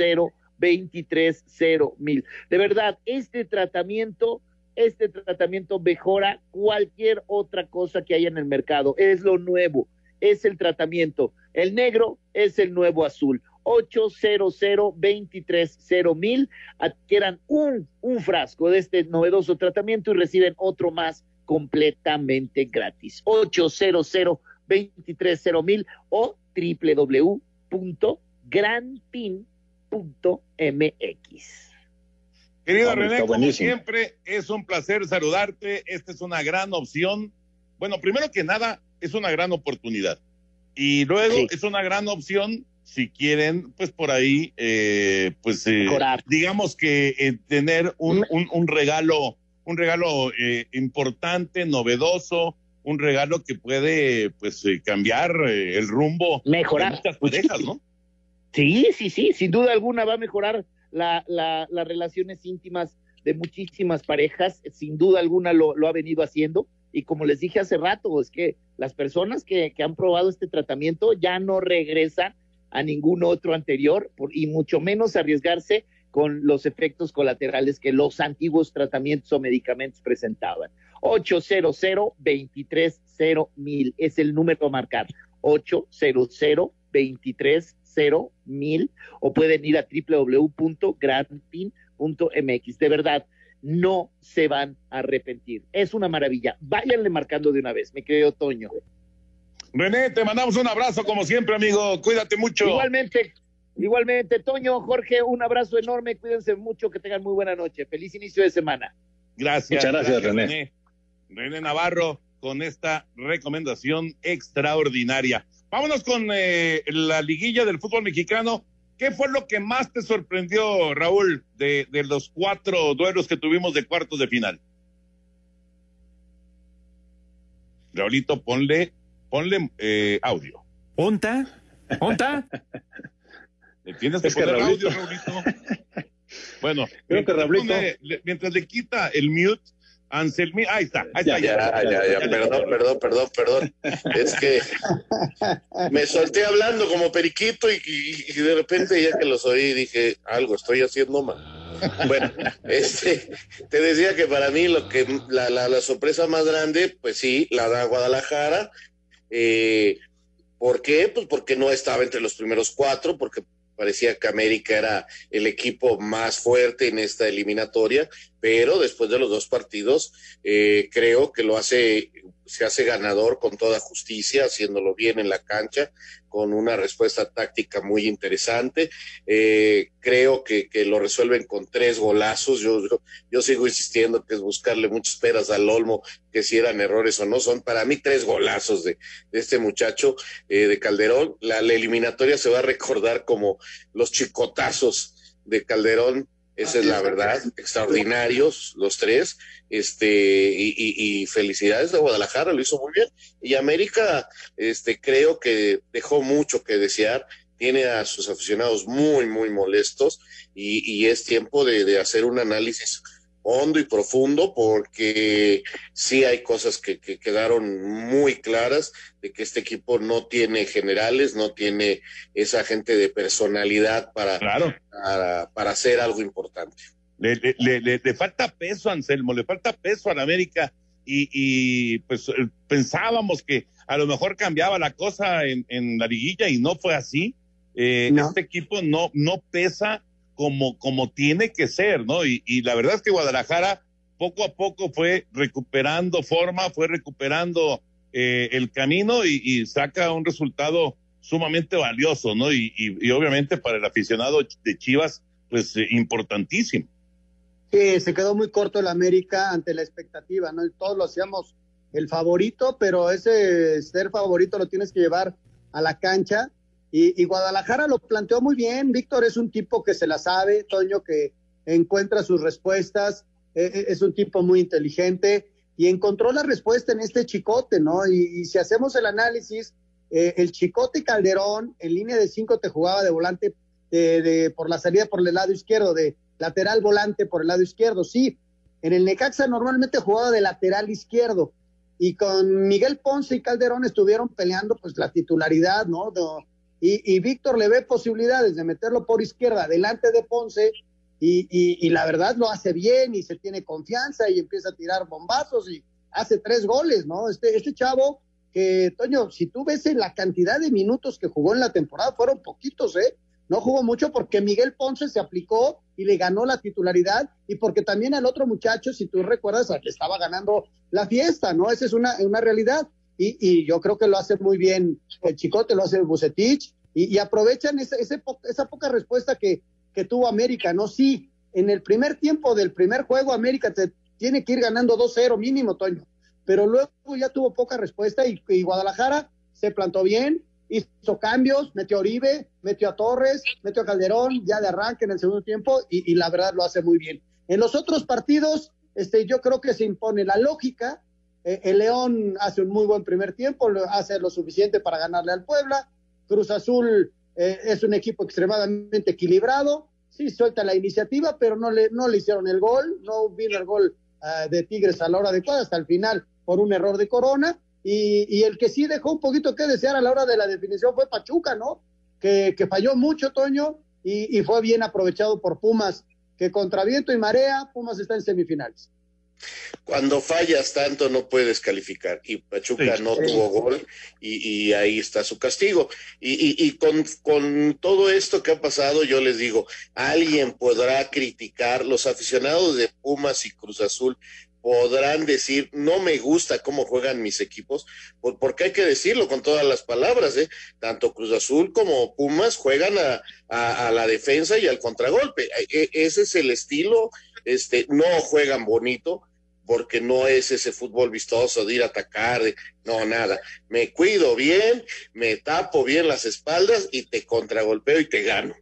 230 mil. De verdad, este tratamiento este tratamiento mejora cualquier otra cosa que haya en el mercado. Es lo nuevo, es el tratamiento. El negro es el nuevo azul. 800 230 mil adquieran un, un frasco de este novedoso tratamiento y reciben otro más completamente gratis. 800 230 mil o www.granpin.mx. Querido René, como siempre, es un placer saludarte. Esta es una gran opción. Bueno, primero que nada, es una gran oportunidad. Y luego es una gran opción si quieren, pues por ahí, eh, pues eh, digamos que eh, tener un, un, un regalo, un regalo eh, importante, novedoso, un regalo que puede, pues, eh, cambiar el rumbo Mejorar. de muchas parejas, ¿no? Sí, sí, sí, sin duda alguna va a mejorar la, la- las relaciones íntimas de muchísimas parejas, sin duda alguna lo, ha venido haciendo. Y como les dije hace rato, es que las personas que, han probado este tratamiento ya no regresan a ningún otro anterior y mucho menos arriesgarse con los efectos colaterales que los antiguos tratamientos o medicamentos presentaban. 800 230 mil es el número a marcar. 800 230 mil o pueden ir a www.granpin.mx. De verdad, no se van a arrepentir. Es una maravilla. Váyanle marcando de una vez, mi querido Toño. René, te mandamos un abrazo como siempre, amigo. Cuídate mucho. Igualmente, igualmente, Toño, Jorge, un abrazo enorme. Cuídense mucho, que tengan muy buena noche. Feliz inicio de semana. Gracias. Muchas gracias, René. René Navarro con esta recomendación extraordinaria. Vámonos con eh, la liguilla del fútbol mexicano. ¿Qué fue lo que más te sorprendió, Raúl, de, de los cuatro duelos que tuvimos de cuartos de final? Raulito, ponle, ponle eh, audio. ¿Onta? ¿Onta? Le tienes que Es que poner Raulito- audio, Raulito. Bueno, Creo que mientras, Raulito- pone- le- mientras le quita el mute, Anselmi, ahí está, ahí Ya, está. ya, ya, ya, perdón, perdón, perdón, perdón. Es que me solté hablando como periquito y, y- y de repente ya que los oí dije, algo estoy haciendo mal. Bueno, este, te decía que para mí lo que la, la, la sorpresa más grande, pues sí, la da Guadalajara. Eh, ¿Por qué? Pues porque no estaba entre los primeros cuatro, porque parecía que América era el equipo más fuerte en esta eliminatoria, pero después de los dos partidos eh, creo que lo hace, se hace ganador con toda justicia, haciéndolo bien en la cancha, con una respuesta táctica muy interesante. Eh, creo que, que, lo resuelven con tres golazos. Yo, yo, sigo insistiendo que es buscarle muchas peras al Olmo, que si eran errores o no. Son para mí tres golazos de, de este muchacho eh, de Calderón. La eliminatoria se va a recordar como los chicotazos de Calderón esa es la verdad, extraordinarios los tres, este, y, y, y, felicidades a Guadalajara, lo hizo muy bien. Y América, este, creo que dejó mucho que desear, tiene a sus aficionados muy, muy molestos, y, y es tiempo de, de hacer un análisis hondo y profundo porque sí hay cosas que, que, quedaron muy claras de que este equipo no tiene generales, no tiene esa gente de personalidad para, claro. para, para, hacer algo importante. Le, le, le, le, falta peso Anselmo, le falta peso a la América y, y pues pensábamos que a lo mejor cambiaba la cosa en, en la liguilla y no fue así. Eh, no. Este equipo no, no pesa como, como tiene que ser, ¿no? Y, y, la verdad es que Guadalajara poco a poco fue recuperando forma, fue recuperando eh, el camino y, y, saca un resultado sumamente valioso, ¿no? Y, y obviamente para el aficionado de Chivas, pues eh, importantísimo. Sí, se quedó muy corto el América ante la expectativa, ¿no? Todos lo hacíamos el favorito, pero ese ser favorito lo tienes que llevar a la cancha y, y, Guadalajara lo planteó muy bien. Víctor es un tipo que se la sabe, Toño, que encuentra sus respuestas, eh, es un tipo muy inteligente y encontró la respuesta en este chicote, ¿no? Y, y si hacemos el análisis, eh, el chicote Calderón en línea de cinco te jugaba de volante de, de, por la salida por el lado izquierdo, de lateral volante por el lado izquierdo, sí. En el Necaxa normalmente jugaba de lateral izquierdo y con Miguel Ponce y Calderón estuvieron peleando pues la titularidad, ¿no? Y, Víctor le ve posibilidades de meterlo por izquierda delante de Ponce y, la verdad lo hace bien y se tiene confianza y empieza a tirar bombazos y hace tres goles, ¿no? Este, este chavo que, Toño, si tú ves en la cantidad de minutos que jugó en la temporada, fueron poquitos, ¿eh? No jugó mucho porque Miguel Ponce se aplicó y le ganó la titularidad y porque también al otro muchacho, si tú recuerdas, que estaba ganando la fiesta, ¿no? Esa es una realidad. Y, yo creo que lo hace muy bien el Chicote, lo hace Bucetich, y, y aprovechan po esa poca respuesta que, que tuvo América, ¿no? Sí, en el primer tiempo del primer juego América te tiene que ir ganando 2-0 mínimo, Toño, pero luego ya tuvo poca respuesta y, Guadalajara se plantó bien, hizo cambios, metió a Oribe, metió a Torres, metió a Calderón, ya de arranque en el segundo tiempo y, y la verdad lo hace muy bien. En los otros partidos, este, yo creo que se impone la lógica, el León hace un muy buen primer tiempo, hace lo suficiente para ganarle al Puebla. Cruz Azul eh, es un equipo extremadamente equilibrado. Sí, suelta la iniciativa, pero no le, no le hicieron el gol. No vino el gol uh, de Tigres a la hora adecuada hasta el final por un error de Corona. Y, y, el que sí dejó un poquito que desear a la hora de la definición fue Pachuca, ¿no? Que, que falló mucho, Toño, y, y fue bien aprovechado por Pumas, que contra viento y marea, Pumas está en semifinales. Cuando fallas tanto no puedes calificar y Pachuca sí, no sí. tuvo gol y, y, ahí está su castigo. Y, y, y con, con, todo esto que ha pasado, yo les digo, alguien podrá criticar, los aficionados de Pumas y Cruz Azul podrán decir, no me gusta cómo juegan mis equipos, porque hay que decirlo con todas las palabras, ¿eh? tanto Cruz Azul como Pumas juegan a, a, a la defensa y al contragolpe. E, ese es el estilo este, no juegan bonito porque no es ese fútbol vistoso de ir a atacar, de, no, nada. Me cuido bien, me tapo bien las espaldas y te contragolpeo y te gano.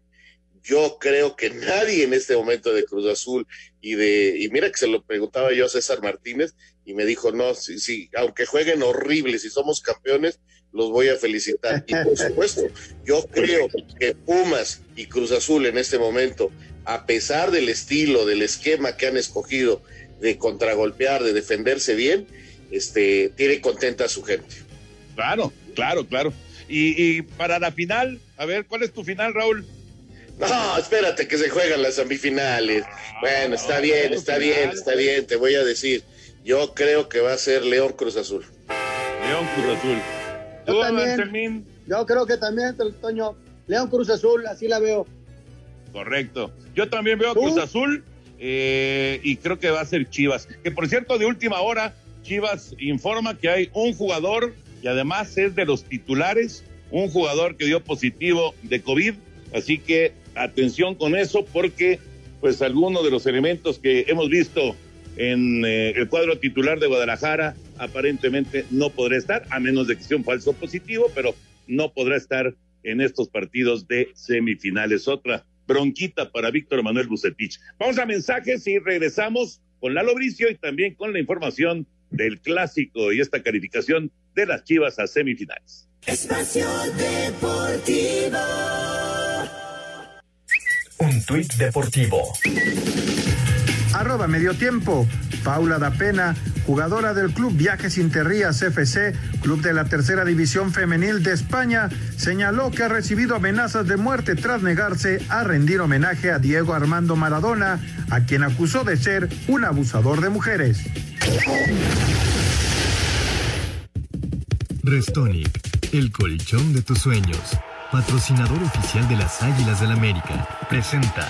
Yo creo que nadie en este momento de Cruz Azul y de, y mira que se lo preguntaba yo a César Martínez y me dijo, no, si, si, aunque jueguen horribles, si somos campeones, los voy a felicitar. Y por [LAUGHS] supuesto, yo creo que Pumas y Cruz Azul en este momento a pesar del estilo, del esquema que han escogido de contragolpear, de defenderse bien, este, tiene contenta a su gente. Claro, claro, claro. Y, y, para la final, a ver, ¿cuál es tu final, Raúl? No, espérate que se juegan las semifinales. Ah, bueno, está bien, está bien, está bien, te voy a decir. Yo creo que va a ser León Cruz Azul. León Cruz Azul. Yo, también, yo creo que también, Toño, León Cruz Azul, así la veo. Correcto. Yo también veo a Cruz Azul. eh, y creo que va a ser Chivas. Que por cierto, de última hora, Chivas informa que hay un jugador y además es de los titulares, un jugador que dio positivo de COVID, así que atención con eso porque pues algunos de los elementos que hemos visto en eh, el cuadro titular de Guadalajara aparentemente no podrá estar, a menos de que sea un falso positivo, pero no podrá estar en estos partidos de semifinales. Otra bronquita para Víctor Manuel Bucetich. Vamos a mensajes y regresamos con Lalo Bricio y también con la información del clásico y esta calificación de las Chivas a semifinales. Espacio Deportivo. Un tuit deportivo. Arroba medio tiempo. Paula da Pena, jugadora del club Viajes Interrías FC, club de la tercera división femenil de España, señaló que ha recibido amenazas de muerte tras negarse a rendir homenaje a Diego Armando Maradona, a quien acusó de ser un abusador de mujeres. Restonic, el colchón de tus sueños, patrocinador oficial de las Águilas del América, presenta.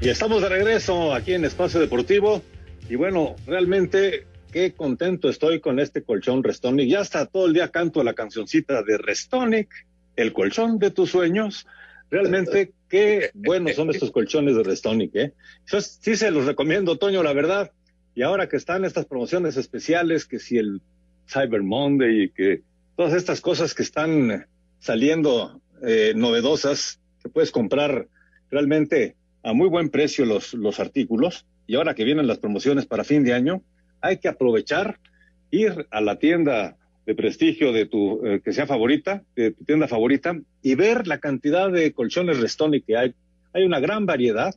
Y estamos de regreso aquí en Espacio Deportivo. Y bueno, realmente qué contento estoy con este colchón Restonic. Ya hasta todo el día canto la cancioncita de Restonic, el colchón de tus sueños. Realmente qué buenos son estos colchones de Restonic, ¿eh? Yo sí se los recomiendo, Toño, la verdad. Y ahora que están estas promociones especiales, que si el Cyber Monday y que todas estas cosas que están saliendo eh, novedosas, que puedes comprar realmente a muy buen precio los, los artículos y ahora que vienen las promociones para fin de año, hay que aprovechar, ir a la tienda de prestigio de tu, eh, que sea favorita, tu tienda favorita, y ver la cantidad de colchones Restoni que hay. Hay una gran variedad,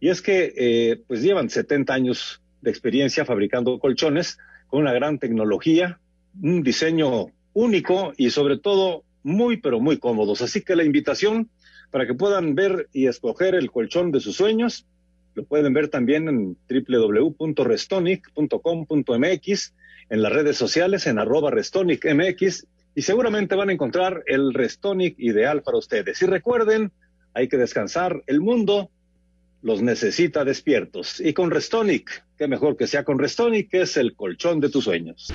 y es que eh, pues llevan 70 años de experiencia fabricando colchones con una gran tecnología, un diseño único y sobre todo muy pero muy cómodos. Así que la invitación para que puedan ver y escoger el colchón de sus sueños. Lo pueden ver también en www.restonic.com.mx, en las redes sociales, en arroba restonicmx, y seguramente van a encontrar el Restonic ideal para ustedes. Y recuerden, hay que descansar. El mundo los necesita despiertos. Y con Restonic, qué mejor que sea con Restonic, que es el colchón de tus sueños.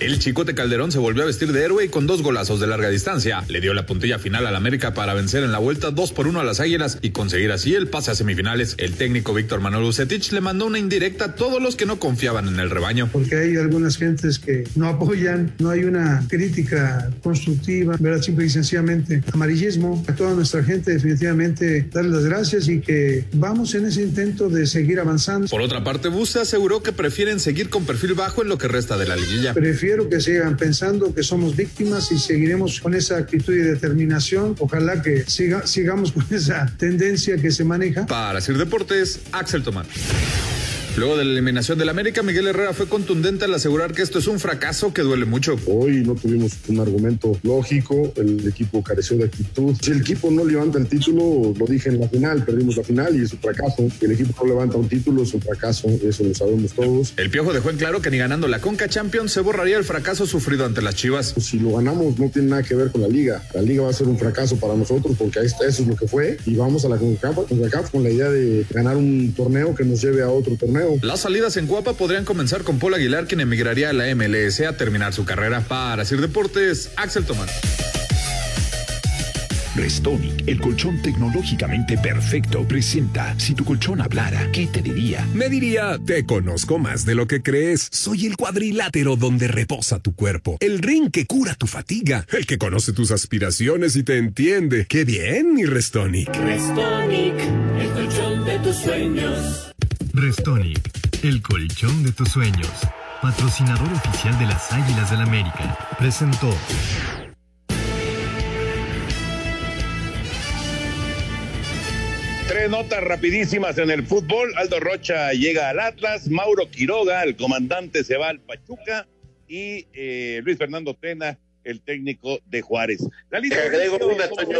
El Chicote Calderón se volvió a vestir de héroe y con dos golazos de larga distancia le dio la puntilla final al América para vencer en la vuelta 2 por 1 a las Águilas y conseguir así el pase a semifinales. El técnico Víctor Manuel Ucetich le mandó una indirecta a todos los que no confiaban en el rebaño. Porque hay algunas gentes que no apoyan, no hay una crítica constructiva, ¿verdad? Simple y sencillamente amarillismo. A toda nuestra gente definitivamente darle las gracias y que vamos en ese intento de seguir avanzando. Por otra parte, Buse aseguró que prefieren seguir con perfil bajo en lo que resta de la liguilla. Prefiero que sigan pensando que somos víctimas y seguiremos con esa actitud y determinación. Ojalá que siga, sigamos con esa tendencia que se maneja. Para hacer deportes, Axel Tomás. Luego de la eliminación del América, Miguel Herrera fue contundente al asegurar que esto es un fracaso que duele mucho. Hoy no tuvimos un argumento lógico, el equipo careció de actitud. Si el equipo no levanta el título, lo dije en la final, perdimos la final y es un fracaso. Si el equipo no levanta un título, es un fracaso, eso lo sabemos todos. El Piojo dejó en claro que ni ganando la Conca Champions se borraría el fracaso sufrido ante las Chivas. Si lo ganamos, no tiene nada que ver con la liga. La liga va a ser un fracaso para nosotros porque eso es lo que fue y vamos a la CONCACAF con la idea de ganar un torneo que nos lleve a otro torneo. Las salidas en Guapa podrían comenzar con Paul Aguilar, quien emigraría a la MLS a terminar su carrera. Para Sir Deportes, Axel Tomás. Restonic, el colchón tecnológicamente perfecto, presenta Si tu colchón hablara, ¿qué te diría? Me diría, te conozco más de lo que crees. Soy el cuadrilátero donde reposa tu cuerpo, el ring que cura tu fatiga, el que conoce tus aspiraciones y te entiende. ¡Qué bien, mi Restonic! Restonic, el colchón de tus sueños. Restonic, el colchón de tus sueños, patrocinador oficial de las Águilas del América, presentó. Tres notas rapidísimas en el fútbol. Aldo Rocha llega al Atlas, Mauro Quiroga, el comandante, se va al Pachuca y eh, Luis Fernando Tena, el técnico de Juárez. La lista te agrego de- una, Toño.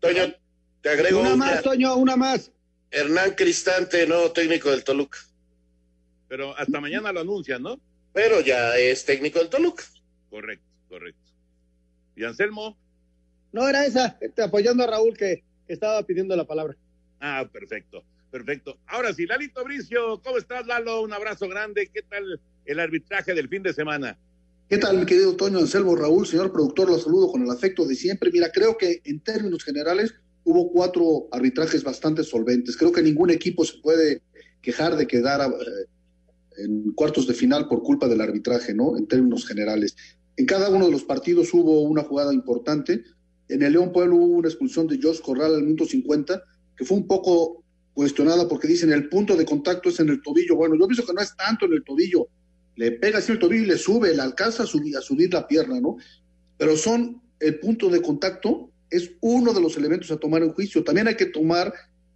Toño, te agrego Una una. más, Toño, una más. Hernán Cristante, nuevo técnico del Toluca. Pero hasta mañana lo anuncian, ¿no? Pero ya es técnico del Toluca. Correcto, correcto. ¿Y Anselmo? No, era esa, este, apoyando a Raúl que, que estaba pidiendo la palabra. Ah, perfecto, perfecto. Ahora sí, Lalito Bricio, ¿cómo estás, Lalo? Un abrazo grande. ¿Qué tal el arbitraje del fin de semana? ¿Qué tal, mi querido Toño Anselmo Raúl, señor productor? Lo saludo con el afecto de siempre. Mira, creo que en términos generales hubo cuatro arbitrajes bastante solventes. Creo que ningún equipo se puede quejar de quedar eh, en cuartos de final por culpa del arbitraje, ¿no? En términos generales. En cada uno de los partidos hubo una jugada importante. En el León Pueblo hubo una expulsión de Josh Corral al minuto 50, que fue un poco cuestionada porque dicen el punto de contacto es en el tobillo. Bueno, yo pienso que no es tanto en el tobillo, le pega así el tobillo y le sube, le alcanza a subir, a subir la pierna, ¿no? Pero son, el punto de contacto es uno de los elementos a tomar en juicio. También hay que tomar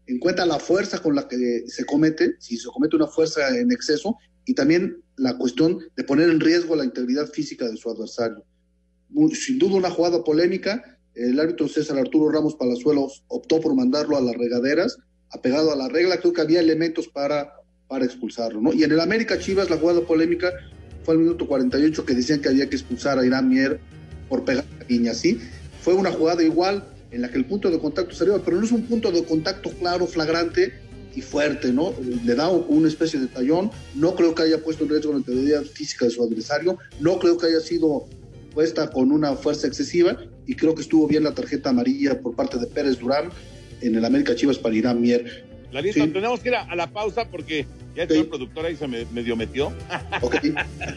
en cuenta la fuerza con la que se comete, si se comete una fuerza en exceso, y también la cuestión de poner en riesgo la integridad física de su adversario. Sin duda una jugada polémica, el árbitro César Arturo Ramos Palazuelos optó por mandarlo a las regaderas, apegado a la regla, creo que había elementos para para expulsarlo, ¿no? Y en el América Chivas la jugada polémica fue al minuto 48 que decían que había que expulsar a Irán Mier por pegar a Guiña, ¿sí? Fue una jugada igual en la que el punto de contacto salió, pero no es un punto de contacto claro, flagrante y fuerte, ¿no? Le da una especie de tallón, no creo que haya puesto en riesgo la integridad física de su adversario, no creo que haya sido puesta con una fuerza excesiva y creo que estuvo bien la tarjeta amarilla por parte de Pérez Durán en el América Chivas para Irán Mier. La lista, tenemos que ir a, la pausa porque ya el productor ahí se me, medio metió. Ok,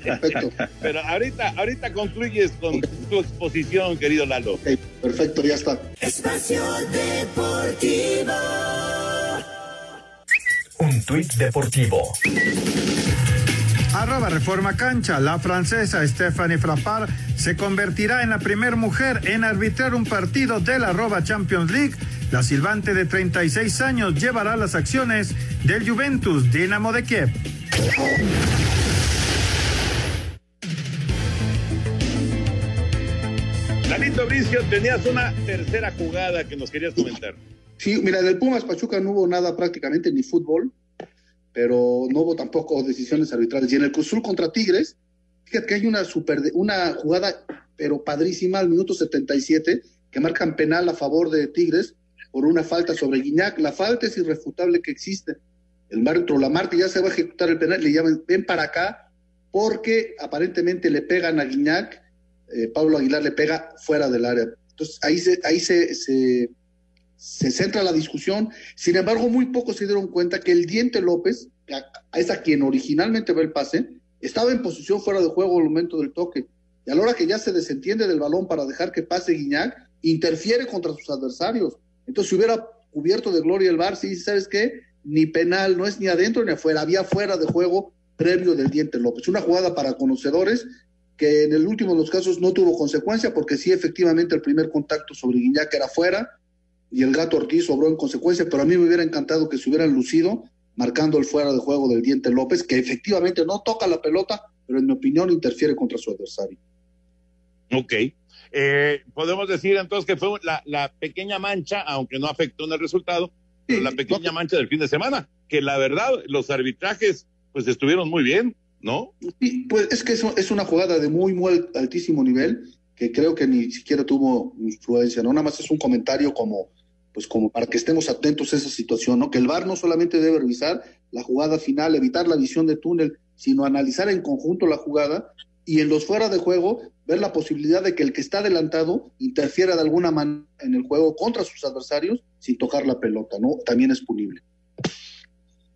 perfecto. Pero ahorita, ahorita concluyes con tu exposición, querido Lalo. Ok, perfecto, ya está. Espacio Deportivo. Un tuit deportivo. Arroba Reforma Cancha, la francesa Stephanie Frappard se convertirá en la primera mujer en arbitrar un partido de la arroba Champions League la silbante de 36 años llevará las acciones del Juventus Dinamo de Kiev. Lalito Bricio, tenías una tercera jugada que nos querías comentar. Sí, mira, del Pumas Pachuca no hubo nada prácticamente, ni fútbol, pero no hubo tampoco decisiones arbitrales. Y en el Cruzul contra Tigres, fíjate que hay una, super, una jugada, pero padrísima, al minuto 77, que marcan penal a favor de Tigres, por una falta sobre Guiñac. La falta es irrefutable que existe. El árbitro Lamarte ya se va a ejecutar el penal, le llaman, ven para acá, porque aparentemente le pegan a Guiñac, eh, Pablo Aguilar le pega fuera del área. Entonces ahí se, ahí se, se, centra la discusión. Sin embargo, muy pocos se dieron cuenta que el Diente López, es a quien originalmente ve el pase, estaba en posición fuera de juego al momento del toque. Y a la hora que ya se desentiende del balón para dejar que pase Guiñac, interfiere contra sus adversarios. Entonces, si hubiera cubierto de gloria el VAR, sí, ¿sabes qué? Ni penal, no es ni adentro ni afuera, había fuera de juego previo del Diente López. Una jugada para conocedores que en el último de los casos no tuvo consecuencia, porque sí, efectivamente, el primer contacto sobre Guiñac era fuera y el gato Ortiz sobró en consecuencia, pero a mí me hubiera encantado que se hubieran lucido marcando el fuera de juego del Diente López, que efectivamente no toca la pelota, pero en mi opinión interfiere contra su adversario. Ok. Eh, podemos decir entonces que fue la, pequeña mancha, aunque no afectó en el resultado, pero la pequeña mancha del fin de semana, que la verdad los arbitrajes pues estuvieron muy bien, ¿no? Sí, pues es que es, es una jugada de muy, muy altísimo nivel que creo que ni siquiera tuvo influencia, ¿no? Nada más es un comentario como, pues como para que estemos atentos a esa situación, ¿no? Que el VAR no solamente debe revisar la jugada final, evitar la visión de túnel, sino analizar en conjunto la jugada y en los fuera de juego ver la posibilidad de que el que está adelantado interfiera de alguna manera en el juego contra sus adversarios sin tocar la pelota, ¿no? También es punible.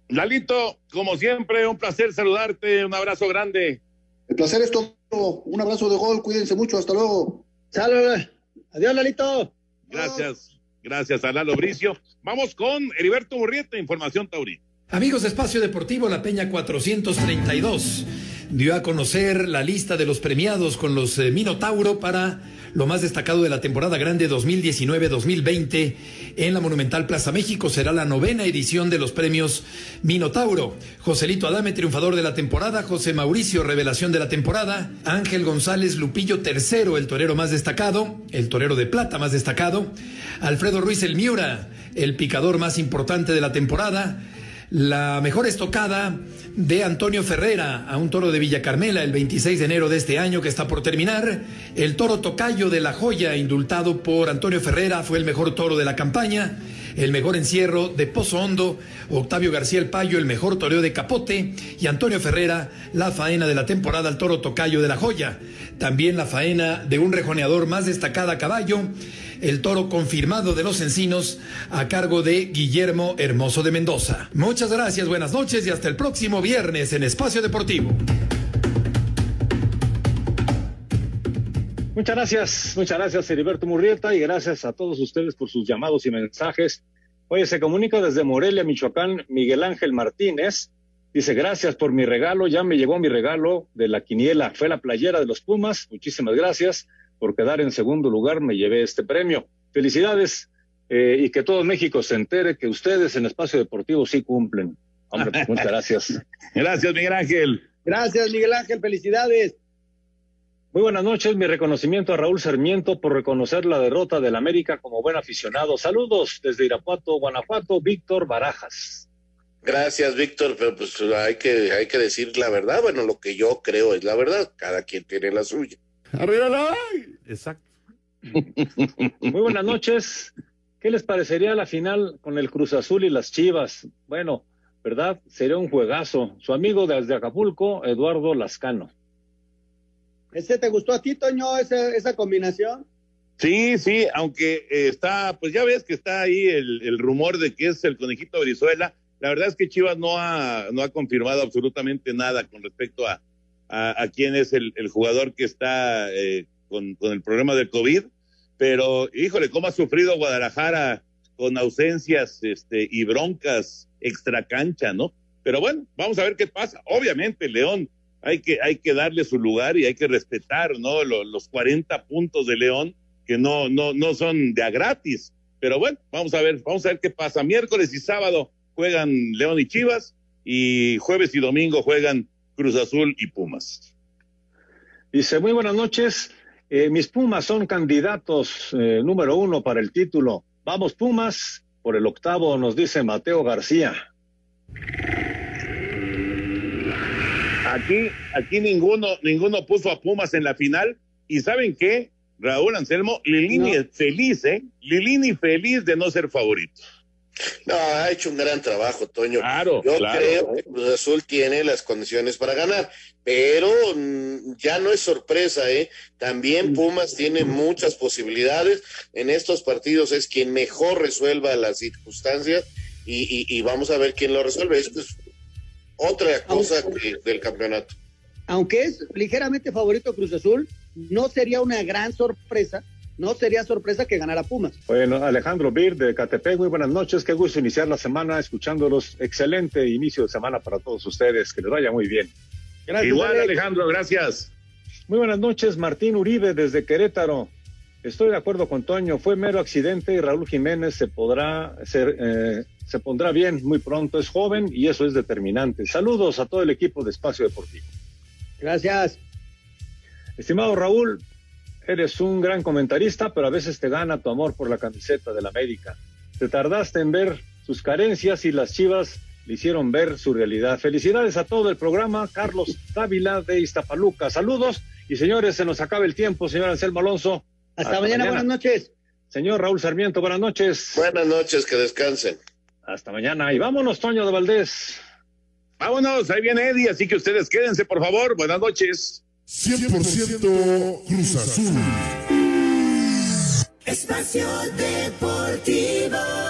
Lalito, como siempre, un placer saludarte, un abrazo grande. El placer es todo, un abrazo de gol, cuídense mucho, hasta luego. Saludos, adiós Lalito. Gracias, gracias a Lalo Bricio. Vamos con Heriberto Murrieta, Información Taurina. Amigos de Espacio Deportivo La Peña 432 dio a conocer la lista de los premiados con los eh, Minotauro para lo más destacado de la temporada grande 2019-2020 en la Monumental Plaza México. Será la novena edición de los premios Minotauro. Joselito Adame, triunfador de la temporada. José Mauricio, revelación de la temporada. Ángel González Lupillo, tercero, el torero más destacado. El torero de plata más destacado. Alfredo Ruiz El Miura, el picador más importante de la temporada. La mejor estocada de Antonio Ferrera a un toro de Villa Carmela el 26 de enero de este año que está por terminar. El toro tocayo de la joya, indultado por Antonio Ferrera, fue el mejor toro de la campaña. El mejor encierro de Pozo Hondo, Octavio García el Payo, el mejor toreo de Capote y Antonio Ferrera, la faena de la temporada al toro tocayo de la joya. También la faena de un rejoneador más destacada a caballo, el toro confirmado de los encinos a cargo de Guillermo Hermoso de Mendoza. Muchas gracias, buenas noches y hasta el próximo viernes en Espacio Deportivo. Muchas gracias, muchas gracias Heriberto Murrieta y gracias a todos ustedes por sus llamados y mensajes. Oye, se comunica desde Morelia, Michoacán, Miguel Ángel Martínez. Dice, gracias por mi regalo, ya me llegó mi regalo de la quiniela, fue la playera de los Pumas, muchísimas gracias por quedar en segundo lugar, me llevé este premio. Felicidades eh, y que todo México se entere que ustedes en Espacio Deportivo sí cumplen. Hombre, pues, muchas gracias. [LAUGHS] gracias, Miguel Ángel. Gracias, Miguel Ángel, felicidades. Muy buenas noches, mi reconocimiento a Raúl Sarmiento por reconocer la derrota del América como buen aficionado. Saludos desde Irapuato, Guanajuato, Víctor Barajas. Gracias, Víctor, pero pues hay que, hay que decir la verdad. Bueno, lo que yo creo es la verdad. Cada quien tiene la suya. ¡Arriba la! Exacto. [LAUGHS] Muy buenas noches. ¿Qué les parecería la final con el Cruz Azul y las Chivas? Bueno, ¿verdad? Sería un juegazo. Su amigo desde Acapulco, Eduardo Lascano. ¿Ese te gustó a ti, Toño, esa, esa combinación? Sí, sí, aunque eh, está, pues ya ves que está ahí el, el, rumor de que es el conejito Brizuela. La verdad es que Chivas no ha, no ha confirmado absolutamente nada con respecto a, a, quién es el, jugador que está eh, con, con, el problema del COVID. Pero, híjole, cómo ha sufrido Guadalajara con ausencias este, y broncas extra cancha, ¿no? Pero bueno, vamos a ver qué pasa. Obviamente, León hay que, hay que darle su lugar y hay que respetar, ¿no? Los, los 40 puntos de León, que no, no, no son de a gratis. Pero bueno, vamos a ver, vamos a ver qué pasa. Miércoles y sábado juegan León y Chivas y jueves y domingo juegan Cruz Azul y Pumas. Dice, muy buenas noches. Eh, mis Pumas son candidatos eh, número uno para el título. Vamos Pumas por el octavo, nos dice Mateo García. Aquí, aquí ninguno, ninguno puso a Pumas en la final. ¿Y saben qué? Raúl Anselmo, Lilini no. es feliz, ¿eh? Lilini feliz de no ser favorito. No, ha hecho un gran trabajo, Toño. Claro, Yo claro. creo que Cruz Azul tiene las condiciones para ganar, pero mmm, ya no es sorpresa, ¿eh? También Pumas tiene muchas posibilidades. En estos partidos es quien mejor resuelva las circunstancias y, y, y vamos a ver quién lo resuelve. Esto es otra cosa que, del campeonato. Aunque es ligeramente favorito Cruz Azul, no sería una gran sorpresa no sería sorpresa que ganara Pumas. Bueno, Alejandro Bir de Catepec, muy buenas noches, qué gusto iniciar la semana escuchándolos. Excelente inicio de semana para todos ustedes, que les vaya muy bien. Gracias, Igual, Alex. Alejandro, gracias. Muy buenas noches, Martín Uribe desde Querétaro. Estoy de acuerdo con Toño, fue mero accidente y Raúl Jiménez se podrá ser, eh, se pondrá bien muy pronto, es joven y eso es determinante. Saludos a todo el equipo de Espacio Deportivo. Gracias. Estimado Raúl, Eres un gran comentarista, pero a veces te gana tu amor por la camiseta del América. Te tardaste en ver sus carencias y las chivas le hicieron ver su realidad. Felicidades a todo el programa, Carlos Dávila de Iztapaluca. Saludos y señores, se nos acaba el tiempo, señor Anselmo Alonso. Hasta, Hasta mañana, mañana, buenas noches. Señor Raúl Sarmiento, buenas noches. Buenas noches, que descansen. Hasta mañana. Y vámonos, Toño de Valdés. Vámonos, ahí viene Eddie, así que ustedes quédense, por favor. Buenas noches. 100% Cruz Azul. Espacio Deportivo.